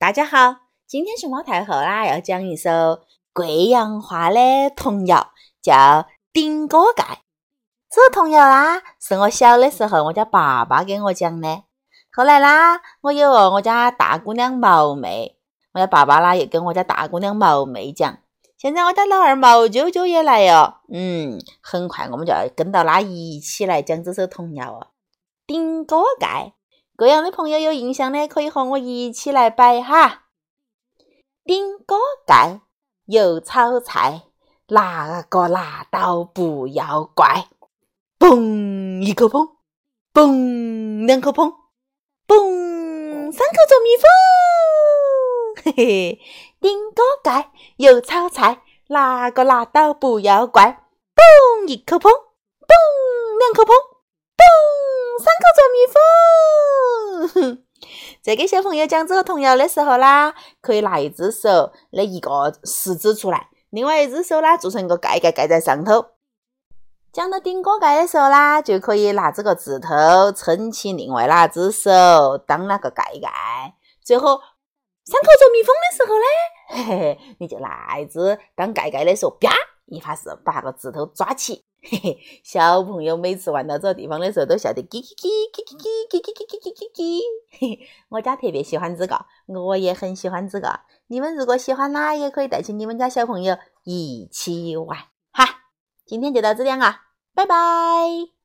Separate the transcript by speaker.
Speaker 1: 大家好，今天熊猫太后啦要讲一首贵阳话的童谣，叫《顶锅盖》。这个童谣啦，是我小的时候我家爸爸给我讲的。后来啦，我有我家大姑娘毛妹，我家爸爸啦也跟我家大姑娘毛妹讲。现在我家老二毛啾啾也来哟，嗯，很快我们就要跟到他一起来讲这首童谣哦，《顶锅盖》。各样的朋友有印象的，可以和我一起来摆哈。顶锅盖有炒菜，拿个拿刀不要怪。嘣一口砰，嘣两口砰，嘣三口做蜜蜂。嘿嘿，顶锅盖有炒菜，拿个拿刀不要怪。嘣一口砰，嘣两口砰，嘣三口做蜜蜂。在 给小朋友讲这个童谣的时候啦，可以拿一只手的一个食指出来，另外一只手啦做成一个盖盖盖在上头。讲到顶锅盖的时候啦，就可以拿这个指头撑起另外那只手当那个盖盖。最后三口做蜜蜂的时候呢，嘿嘿，你就拿一只当盖盖的时候，啪一发是把那个指头抓起。嘿嘿，小朋友每次玩到这个地方的时候，都笑得叽叽叽叽叽叽叽叽叽叽叽叽。嘿嘿，我家特别喜欢这个，我也很喜欢这个。你们如果喜欢啦，也可以带起你们家小朋友一起玩哈。今天就到这里啊，拜拜。